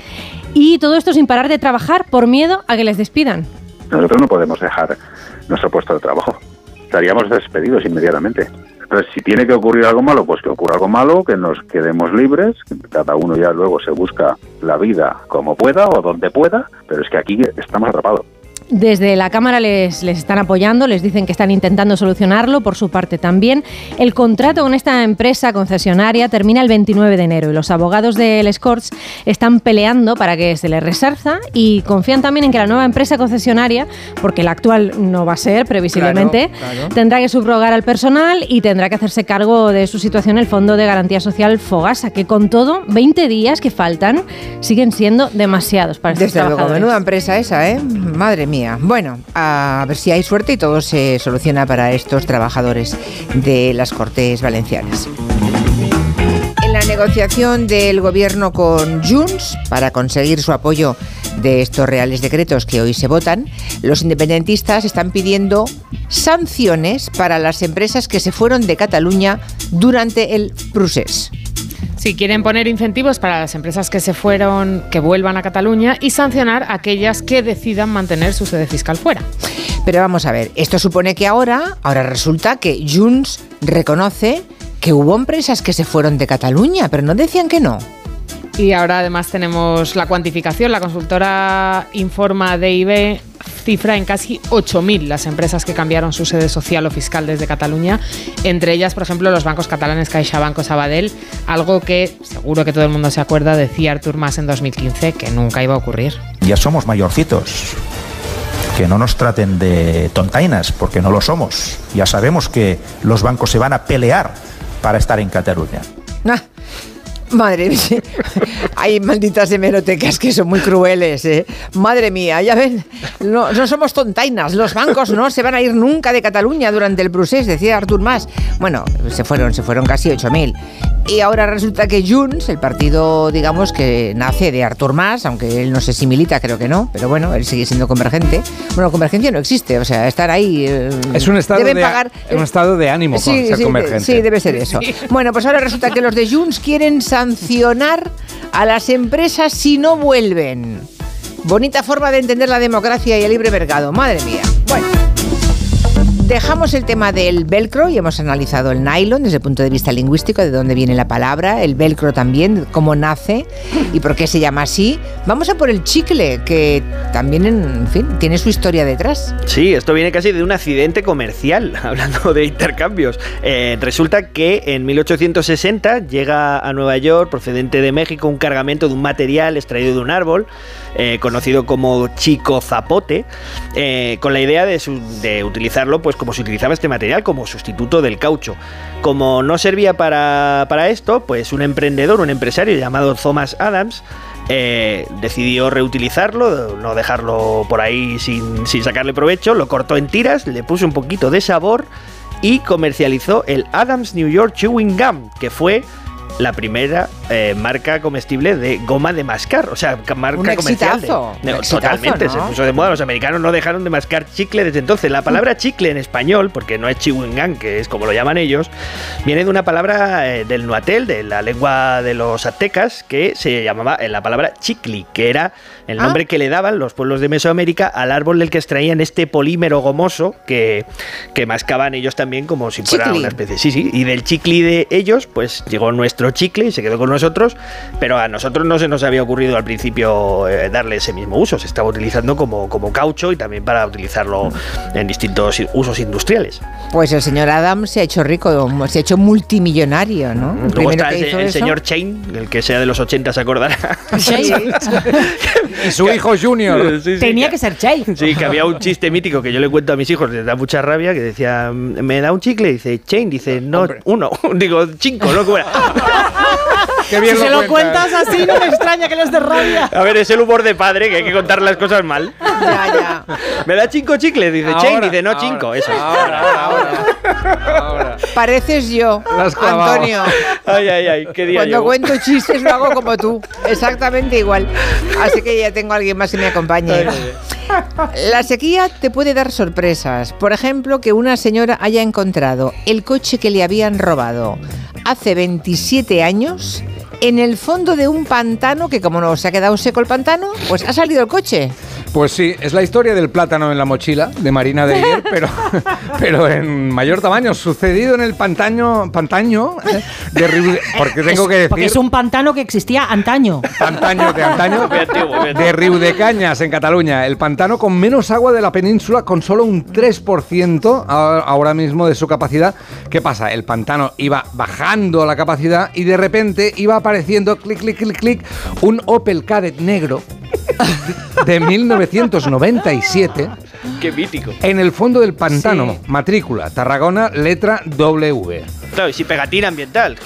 y todo esto sin parar de trabajar por miedo a que les despidan. nosotros no podemos dejar nuestro puesto de trabajo. Estaríamos despedidos inmediatamente. Entonces, si tiene que ocurrir algo malo, pues que ocurra algo malo, que nos quedemos libres, cada uno ya luego se busca la vida como pueda o donde pueda, pero es que aquí estamos atrapados. Desde la Cámara les, les están apoyando, les dicen que están intentando solucionarlo, por su parte también. El contrato con esta empresa concesionaria termina el 29 de enero y los abogados del Escorts están peleando para que se les resarza y confían también en que la nueva empresa concesionaria, porque la actual no va a ser previsiblemente, Claro, claro. tendrá que subrogar al personal y tendrá que hacerse cargo de su situación el Fondo de Garantía Social Fogasa, que con todo, 20 días que faltan siguen siendo demasiados para estos Desde luego, trabajadores. menuda empresa esa, ¿eh? Madre mía. Bueno, a ver si hay suerte y todo se soluciona para estos trabajadores de las Cortes Valencianas. En la negociación del gobierno con Junts para conseguir su apoyo de estos reales decretos que hoy se votan, los independentistas están pidiendo sanciones para las empresas que se fueron de Cataluña durante el procés. Si quieren poner incentivos para las empresas que se fueron, que vuelvan a Cataluña y sancionar a aquellas que decidan mantener su sede fiscal fuera. Pero vamos a ver, esto supone que ahora, ahora resulta que Junts reconoce que hubo empresas que se fueron de Cataluña, pero no decían que no. Y ahora además tenemos la cuantificación. La consultora informa DIB cifra en casi 8.000 las empresas que cambiaron su sede social o fiscal desde Cataluña. Entre ellas, por ejemplo, los bancos catalanes CaixaBank o Sabadell, algo que seguro que todo el mundo se acuerda, decía Artur Mas en 2015 que nunca iba a ocurrir. Ya somos mayorcitos. Que no nos traten de tontainas, porque no lo somos. Ya sabemos que los bancos se van a pelear para estar en Cataluña. Ah, madre mía, hay malditas hemerotecas que son muy crueles, ¿eh? Madre mía, ya ven, no, no somos tontainas, los bancos no se van a ir nunca de Cataluña durante el procés, decía Artur Mas. Bueno, se fueron, se fueron casi 8.000. Y ahora resulta que Junts, el partido, digamos, que nace de Artur Mas, aunque él no sé si milita, creo que no, pero bueno, él sigue siendo convergente. Bueno, convergencia no existe, o sea, estar ahí... eh, Es un estado, deben de, pagar, un estado de ánimo con Sí, ser sí, convergente. sí, debe ser eso. Bueno, pues ahora resulta que los de Junts quieren sancionar a las empresas si no vuelven. Bonita forma de entender la democracia y el libre mercado. Madre mía. Bueno. Dejamos el tema del velcro y hemos analizado el nylon desde el punto de vista lingüístico, de dónde viene la palabra, el velcro también, cómo nace y por qué se llama así. Vamos a por el chicle, que también, en fin, tiene su historia detrás. Sí, esto viene casi de un accidente comercial, hablando de intercambios. Eh, resulta que en 1860 llega a Nueva York, procedente de México, un cargamento de un material extraído de un árbol, eh, conocido como chico zapote, eh, con la idea de, utilizarlo pues como se utilizaba este material, como sustituto del caucho. Como no servía para, para esto, pues un emprendedor, un empresario llamado Thomas Adams, eh, decidió reutilizarlo, no dejarlo por ahí sin, sin sacarle provecho, lo cortó en tiras, le puso un poquito de sabor y comercializó el Adams New York Chewing Gum, que fue la primera eh, marca comestible de goma de mascar, o sea, ca- marca Un comercial. de- un totalmente, ¿no? se puso de moda. Los americanos no dejaron de mascar chicle desde entonces. La palabra chicle en español, porque no es chewing gum, que es como lo llaman ellos, viene de una palabra eh, del nuatel, de la lengua de los aztecas, que se llamaba eh, la palabra chicli, que era el Ah. nombre que le daban los pueblos de Mesoamérica al árbol del que extraían este polímero gomoso que, que mascaban ellos también como si fuera Chicli. una especie. Sí, sí, y del chicli de ellos, pues llegó nuestro chicle y se quedó con nosotros, pero a nosotros no se nos había ocurrido al principio eh, darle ese mismo uso, se estaba utilizando como, como caucho y también para utilizarlo en distintos usos industriales. Pues el señor Adams se ha hecho rico, se ha hecho multimillonario, ¿no? El Luego está el, el señor Chain, el que sea de los 80 se acordará. Y su hijo Junior. Sí, sí, Tenía que ser Che. Sí, que había un chiste mítico que yo le cuento a mis hijos, les da mucha rabia, que decía, ¿me da un chicle? Dice, Chain, dice, no, uno. Digo, cinco, ¿no? Qué bien si lo se lo cuentas. cuentas así, no me extraña que les dé rabia. A ver, es el humor de padre, que hay que contar las cosas mal. Ya, ya. ¿Me da cinco chicles? Dice, Chain, dice, no, ahora, cinco, eso. Ahora, ahora, ahora. Pareces yo. Antonio. Ay, ay, ay, qué día Cuando llevo. cuento chistes lo hago como tú, exactamente igual. Así que ya tengo a alguien más que me acompañe. La sequía te puede dar sorpresas. Por ejemplo, que una señora haya encontrado el coche que le habían robado hace 27 años en el fondo de un pantano que como no se ha quedado seco el pantano, pues ha salido el coche. Pues sí, es la historia del plátano en la mochila de Marina de ayer, pero, pero en mayor tamaño, sucedido en el pantaño, pantaño eh, de Riu de- porque tengo que decir Porque es un pantano que existía antaño. pantaño de antaño de Riudecañas en Cataluña, el pantano con menos agua de la península con solo un 3% a- ahora mismo de su capacidad. ¿Qué pasa? El pantano iba bajando la capacidad y de repente iba apareciendo clic clic clic clic un Opel Kadett negro de 1997 Qué mítico. en el fondo del pantano, Sí. matrícula Tarragona, letra W. Claro, y si pegatina ambiental.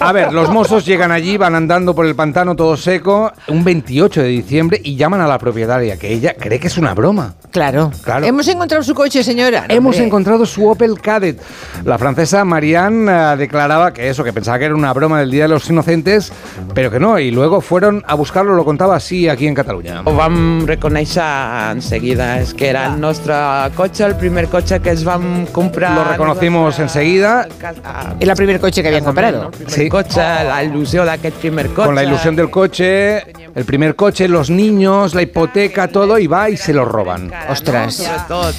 A ver, los mozos llegan allí, van andando por el pantano todo seco, un 28 de diciembre, y llaman a la propietaria, que ella cree que es una broma. Claro. Claro. Hemos encontrado su coche, señora. No, Hemos hombre. encontrado su Opel Kadett. La francesa Marianne eh, declaraba que eso, que pensaba que era una broma del Día de los Inocentes, pero que no, y luego fueron a buscarlo, lo contaba así aquí en Cataluña. Ho vam reconèixer enseguida, és que era el nostre cotxe, el primer cotxe que es vam comprar. Lo reconocimos enseguida. Era el primer coche que habían comprado. Sí. Cotxe, la il·lusió d'aquest primer cotxe. Con la ilusión del coche, el primer coche, los niños, la hipoteca, todo, y va y se lo roban. Ostras.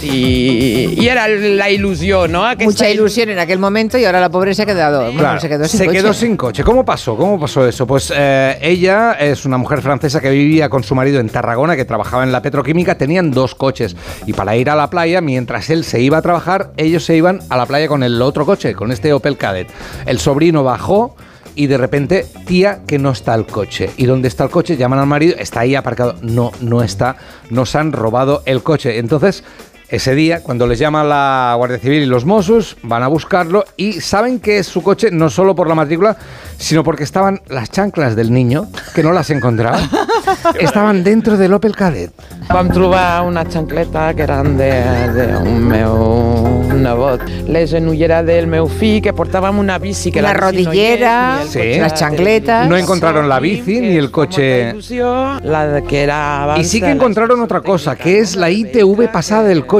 I, i era la il·lusió, no? Aquesta Mucha ilusión en aquel momento y ahora la pobre se ha quedado. bueno, Claro, se quedó sin se coche. quedó sin coche. ¿Cómo pasó? ¿Cómo pasó eso? Pues eh, ella es una mujer francesa que vivía con su marido en Tarragona, que trabajaba en la petroquímica, tenían dos coches. Y para ir a la playa, mientras él se iba a trabajar, ellos se iban a la playa con el otro coche, con este Opel Kadett. El sobrino bajó y de repente, tía, que no está el coche. ¿Y dónde está el coche? Llaman al marido, está ahí aparcado. No, no está. Nos han robado el coche. Entonces, ese día, cuando les llama la Guardia Civil y los Mossos, van a buscarlo y saben que es su coche no solo por la matrícula, sino porque estaban las chanclas del niño, que no las encontraba, estaban dentro del Opel Kadett. Vam trobar una xancleta que eren d'un de, meu nebot. Les genollera del meu fill, que portàvem una bici que La la no rodillera, el Sí. las chancletas. No encontraron la bici ni el coche. la de que era Y sí que de encontraron otra cosa, que es la ITV pasada del coche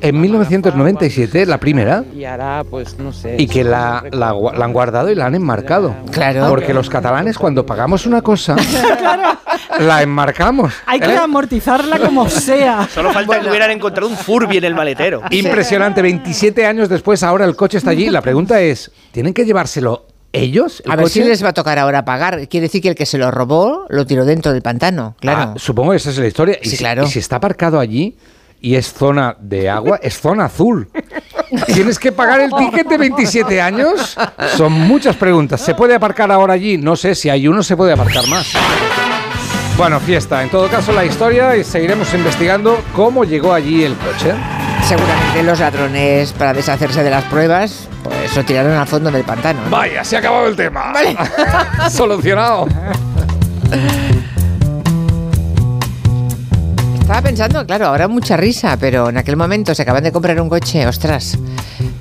en 1997, la primera. Ara, pues, no sé... y que la, la gua- la han guardado y la han enmarcado. Claro. Porque los catalanes cuando pagamos una cosa, la enmarcamos. Hay que ¿eh? amortizarla como sea. Solo falta que hubieran encontrado un Furby en el maletero. Impresionante, 27 años después, ahora el coche está allí. La pregunta es, ¿tienen que llevárselo ellos? el A ver si les va a tocar ahora pagar. Quiere decir que el que se lo robó lo tiró dentro del pantano, claro. Ah, supongo que esa es la historia. Y, Sí, si, claro. y si está aparcado allí y es zona de agua, es zona azul. ¿Tienes que pagar el ticket de 27 años? Son muchas preguntas. ¿Se puede aparcar ahora allí? No sé, si hay uno se puede aparcar más. Bueno, fiesta. En todo caso, la historia y seguiremos investigando cómo llegó allí el coche. Seguramente los ladrones, para deshacerse de las pruebas, pues lo tiraron al fondo del pantano. ¿no? Vaya, se ha acabado el tema. Vale. Solucionado. Estaba pensando, claro, ahora mucha risa, pero en aquel momento se acaban de comprar un coche, ostras,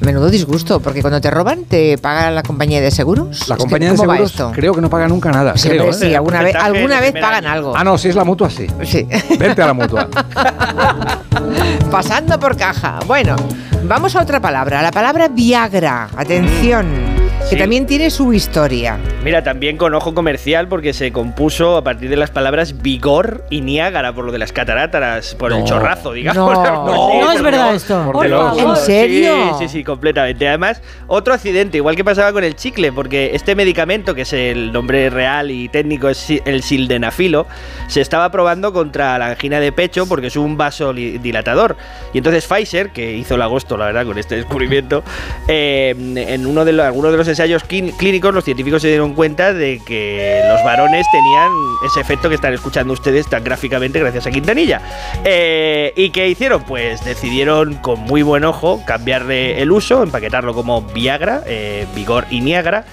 menudo disgusto, porque cuando te roban, ¿te paga la compañía de seguros? La compañía de ¿cómo va seguros esto? creo que no paga nunca nada. Sí, creo, ¿eh? sí, alguna vez, alguna pagan año. algo. Ah, no, si es la mutua, sí. Sí. Vente a la mutua. Pasando por caja. Bueno, vamos a otra palabra, la palabra Viagra. Atención, que Sí. también tiene su historia. Mira, también con ojo comercial porque se compuso a partir de las palabras vigor y Niágara por lo de las cataratas, por el No. chorrazo, digamos. No. así, No es verdad favor. esto. Por Dios. ¿En serio? Sí, sí, sí, completamente. Además, otro accidente, igual que pasaba con el chicle, porque este medicamento, que es el nombre real y técnico, es el sildenafilo, se estaba probando contra la angina de pecho porque es un vasodilatador. Y entonces Pfizer, que hizo el agosto, la verdad, con este descubrimiento, eh, en uno de los, algunos de los ensayos clín- clínicos, los científicos se dieron cuenta de que los varones tenían ese efecto que están escuchando ustedes tan gráficamente gracias a Quintanilla. Eh, ¿Y qué hicieron? Pues decidieron con muy buen ojo cambiarle el uso, empaquetarlo como Viagra, eh, Vigor y Niagara.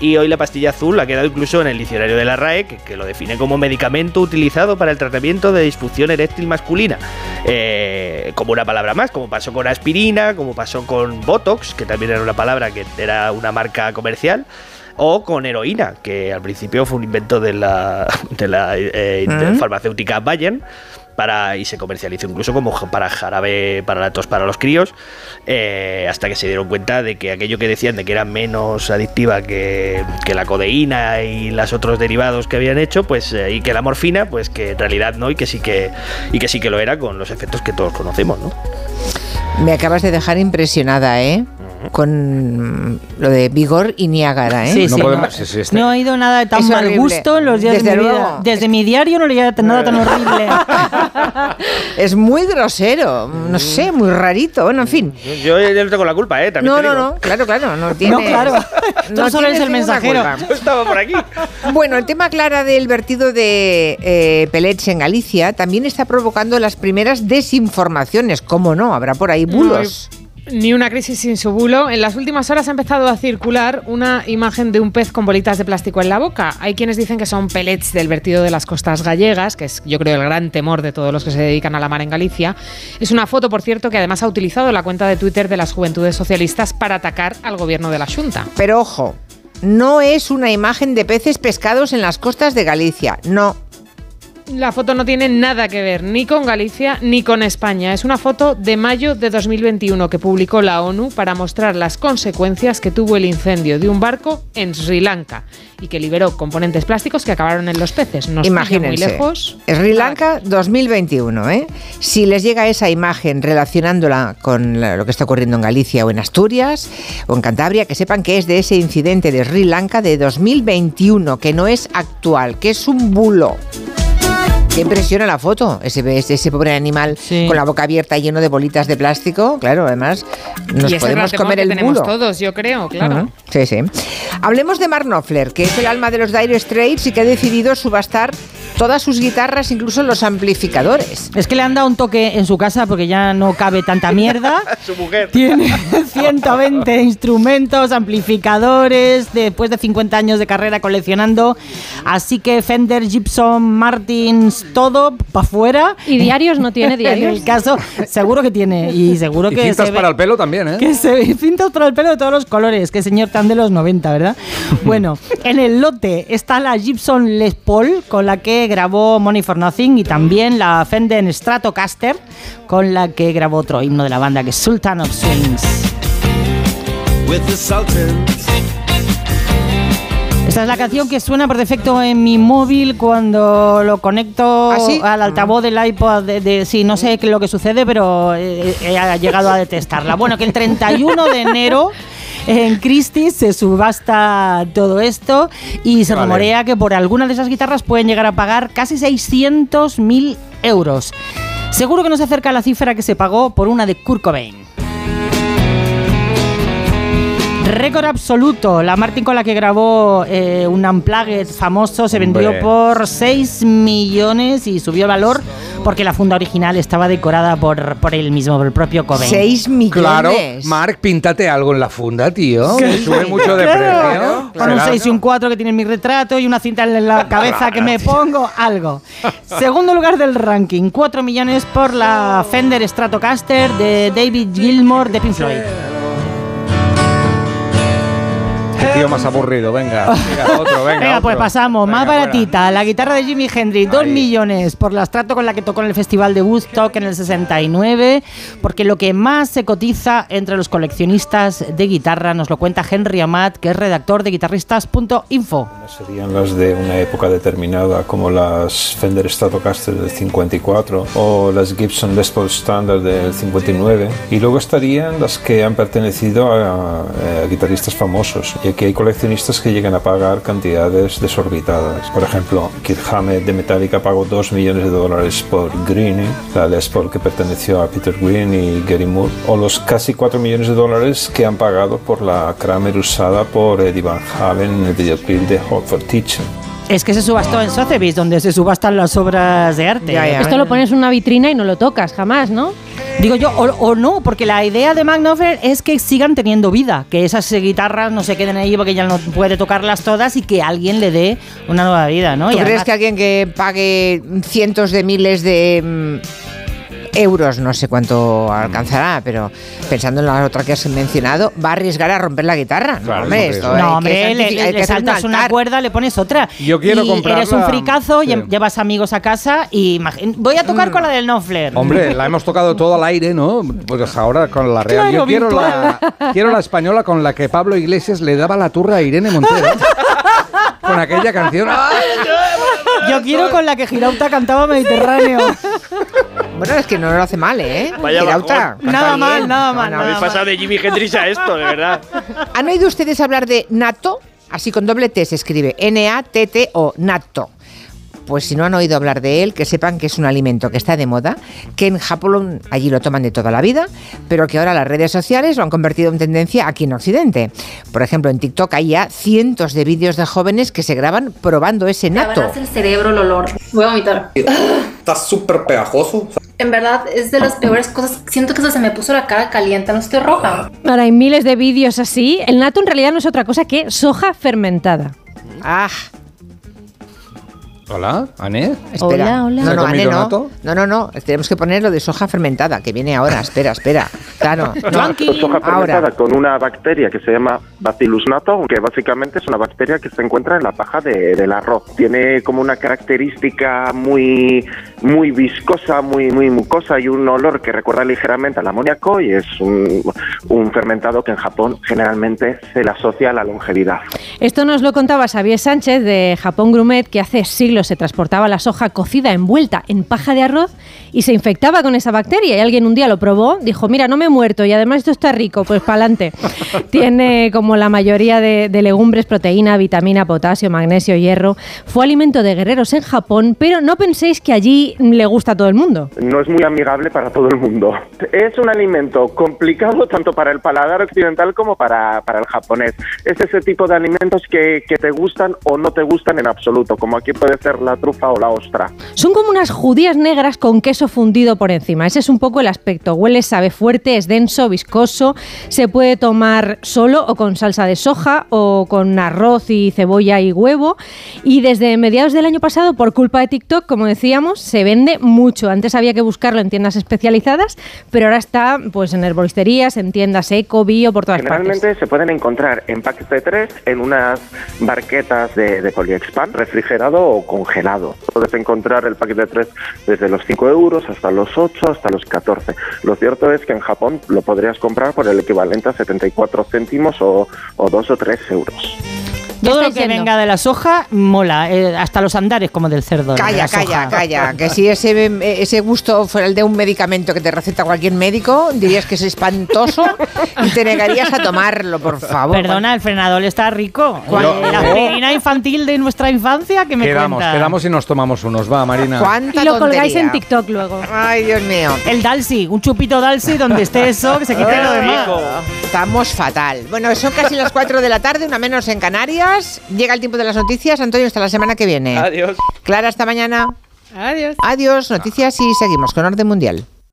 Y hoy la pastilla azul ha quedado incluso en el diccionario de la RAE, que, que lo define como medicamento utilizado para el tratamiento de disfunción eréctil masculina. Eh, como una palabra más, como pasó con aspirina, como pasó con Botox, que también era una palabra que era una marca comercial. O con heroína, que al principio fue un invento de la, de la eh, farmacéutica Bayern. Para y se comercializó incluso como para jarabe para la para los críos, eh, hasta que se dieron cuenta de que aquello que decían de que era menos adictiva que, que la codeína y los otros derivados que habían hecho, pues eh, y que la morfina, pues que en realidad no y que sí que y que sí que lo era con los efectos que todos conocemos, ¿no? Me acabas de dejar impresionada, ¿eh? Con lo de Vigor y Niágara, ¿eh? Sí, no sí, podemos- no. sí, sí, está- No ha ido nada de tan Es mal horrible. gusto en los días Desde de mi vida. luego. Desde mi diario no leía nada tan horrible. Es muy grosero, no sé, muy rarito, bueno, en fin. Yo, yo no tengo la culpa, ¿eh? También No, te no, digo. no, claro, claro, no tiene. No, claro. Tú solo eres el mensajero. Yo estaba por aquí. Bueno, el tema clara del vertido de eh, en Galicia también está provocando las primeras desinformaciones. ¿Cómo no? Habrá por ahí bulos. Ni una crisis sin su bulo. En las últimas horas ha empezado a circular una imagen de un pez con bolitas de plástico en la boca. Hay quienes dicen que son pellets del vertido de las costas gallegas, que es yo creo el gran temor de todos los que se dedican a la mar en Galicia. Es una foto, por cierto, que además ha utilizado la cuenta de Twitter de las Juventudes Socialistas para atacar al gobierno de la Junta. Pero ojo, no es una imagen de peces pescados en las costas de Galicia, no. La foto no tiene nada que ver ni con Galicia ni con España. Es una foto de mayo de 2021 que publicó la ONU para mostrar las consecuencias que tuvo el incendio de un barco en Sri Lanka y que liberó componentes plásticos que acabaron en los peces. Nos pilla muy Imagínense. lejos. Sri Lanka 2021, ¿eh? Si les llega esa imagen relacionándola con lo que está ocurriendo en Galicia o en Asturias o en Cantabria, que sepan que es de ese incidente de Sri Lanka de 2021, que no es actual, que es un bulo. Qué impresiona la foto, ese, pobre animal con la boca abierta y lleno de bolitas de plástico. Claro, además nos y podemos comer el tenemos bulo. todos, yo creo, claro. Sí, sí. Hablemos de Mark Knopfler, que es el alma de los Dire Straits y que ha decidido subastar todas sus guitarras, incluso los amplificadores. Es que le han dado un toque en su casa porque ya no cabe tanta mierda. Su mujer. Tiene 120 instrumentos, amplificadores, después de 50 años de carrera coleccionando. Así que Fender, Gibson, Martins, todo para afuera. ¿Y diarios no tiene En diarios? el caso, seguro que tiene. Y seguro Y que cintas se ve- para el pelo también, ¿eh? que se ve cintas para el pelo de todos los colores. Que señor tan de los 90, ¿verdad? Bueno, en el lote está la Gibson Les Paul, con la que grabó Money for Nothing, y también la Fender Stratocaster, con la que grabó otro himno de la banda, que es Sultan of Swings. Esta es la canción que suena por defecto en mi móvil cuando lo conecto ¿Ah, sí? al altavoz del iPod. De, de- sí, no sé qué es lo que sucede, pero eh, he llegado a detestarla. Bueno, que el 31 de enero en Christie's se subasta todo esto y se Vale. rumorea que por alguna de esas guitarras pueden llegar a pagar casi 600.000 euros. Seguro que no se acerca a la cifra que se pagó por una de Kurt Cobain. Récord absoluto. La Martin con la que grabó eh, un Unplugged famoso se vendió Hombre. por 6 millones y subió el valor porque la funda original estaba decorada por, por él mismo, por el propio Cobain. 6 millones. Claro, Mark, píntate algo en la funda, tío. Que sube mucho de Claro, precio. Con un Será- 6 y un 4 que tiene mi retrato y una cinta en la cabeza que me pongo, algo. Segundo lugar del ranking, 4 millones por la Fender Stratocaster de David Gilmour de Pink Floyd. Tío más aburrido, venga. Venga, otro, venga. Venga, pues otro. pasamos. Más Venga, fuera. baratita. La guitarra de Jimi Hendrix, 2 millones por la estrato con la que tocó en el Festival de Woodstock en el 69. Porque lo que más se cotiza entre los coleccionistas de guitarra nos lo cuenta Henry Amat, que es redactor de guitarristas.info. Serían las de una época determinada, como las Fender Stratocaster del 54 o las Gibson Les Paul Standard del 59. Y luego estarían las que han pertenecido a, a guitarristas famosos. Y aquí hay coleccionistas que llegan a pagar cantidades desorbitadas. Por ejemplo, Kirk Hammett de Metallica pagó 2 millones de dólares por Greenie, la Les Paul que perteneció a Peter Green y Gary Moore. O los casi 4 millones de dólares que han pagado por la Kramer usada por Eddie Van Halen en el videoclip de Hot for Teacher. Es que se subastó en Sotheby's, donde se subastan las obras de arte. Esto lo pones en una vitrina y no lo tocas jamás, ¿no? Digo yo, o, o no, porque la idea de Magnoffer es que sigan teniendo vida, que esas guitarras no se queden ahí porque ya no puede tocarlas todas y que alguien le dé una nueva vida, ¿no? ¿Tú Y crees además- que alguien que pague cientos de miles de mm, euros, no sé cuánto alcanzará, pero pensando en la otra que has mencionado, va a arriesgar a romper la guitarra. Claro, hombre, eso esto No, que hombre, le, le- un saltas una cuerda, le pones otra. Yo quiero y comprarla- Eres un fricazo, Sí. lle- llevas amigos a casa y voy a tocar con la del Nofler. Hombre, la hemos tocado todo al aire, ¿no? Pues ahora con la real. Claro, Yo quiero la, quiero la española con la que Pablo Iglesias le daba la turra a Irene Montero. con aquella canción. ¡Ay! Yo quiero con la que Girauta cantaba Mediterráneo. Bueno, es que no lo hace mal, ¿eh? Vaya Girauta, bajón. Nada bien. mal, nada mal, No, no. Habéis pasado de Jimi Hendrix a esto, de verdad. ¿Han oído ustedes hablar de natto? Así con doble T se escribe N-A-T-T-O, natto. Pues si no han oído hablar de él, que sepan que es un alimento que está de moda, que en Japón allí lo toman de toda la vida, pero que ahora las redes sociales lo han convertido en tendencia aquí en Occidente. Por ejemplo, en TikTok hay ya cientos de vídeos de jóvenes que se graban probando ese natto. el cerebro, el olor. Voy a vomitar. Está súper pegajoso. En verdad, es de las peores cosas. Siento que se me puso la cara caliente, no estoy roja. Ahora hay miles de vídeos así. El nato en realidad no es otra cosa que soja fermentada. Ah, Hola, Ané. espera. Hola, hola. No, ¿Se no, comido no. no, no, no. Tenemos que poner lo de soja fermentada, que viene ahora. Espera, espera. Claro. No, soja fermentada ahora. con una bacteria que se llama Bacillus natto, que básicamente es una bacteria que se encuentra en la paja de- del arroz. Tiene como una característica muy, muy viscosa, muy, muy mucosa y un olor que recuerda ligeramente al amoníaco y es un, un fermentado que en Japón generalmente se le asocia a la longevidad. Esto nos lo contaba Xavier Sánchez de Japón Grumet, que hace siglos se transportaba la soja cocida envuelta en paja de arroz y se infectaba con esa bacteria. Y alguien un día lo probó, dijo, mira, no me he muerto y además esto está rico, pues para adelante. Tiene, como la mayoría de, de legumbres, proteína, vitamina, potasio, magnesio, hierro. Fue alimento de guerreros en Japón, pero no penséis que allí le gusta a todo el mundo. No es muy amigable para todo el mundo. Es un alimento complicado tanto para el paladar occidental como para, para el japonés. Es ese tipo de alimentos que, que te gustan o no te gustan en absoluto, como aquí puede ser la trufa o la ostra. Son como unas judías negras con queso fundido por encima. Ese es un poco el aspecto. Huele, sabe fuerte, es denso, viscoso. Se puede tomar solo o con salsa de soja o con arroz y cebolla y huevo. Y desde mediados del año pasado, por culpa de TikTok, como decíamos, se vende mucho. Antes había que buscarlo en tiendas especializadas, pero ahora está pues en herboristerías, en tiendas eco, bio, por todas partes. Generalmente se pueden encontrar en packs de tres en unas barquetas de, de poliexpan, refrigerado o congelado. Puedes encontrar el pack de tres desde los 5 euros hasta los 8, hasta los 14. Lo cierto es que en Japón lo podrías comprar por el equivalente a 74 céntimos o, o 2 o 3 euros. Todo lo que yendo. venga de la soja mola, eh, hasta los andares como del cerdo. Calla, la calla, soja. calla. Que si ese, ese gusto fuera el de un medicamento que te receta cualquier médico, dirías que es espantoso y te negarías a tomarlo, por favor. Perdona, el frenador está rico. ¿Cuál- Eh, La aspirina infantil de nuestra infancia que me Quedamos, cuenta. quedamos y nos tomamos unos. Va, Marina. ¿Cuánta Y lo colgáis en TikTok luego. Ay, Dios mío. El Dalsi, un chupito Dalsi donde esté eso, que se quite lo demás. Estamos fatal. Bueno, son casi las 4 de la tarde, una menos en Canarias. Llega el tiempo de las noticias. Antonio, hasta la semana que viene. Adiós. Clara, hasta mañana. Adiós. Adiós, noticias y seguimos con Orden Mundial.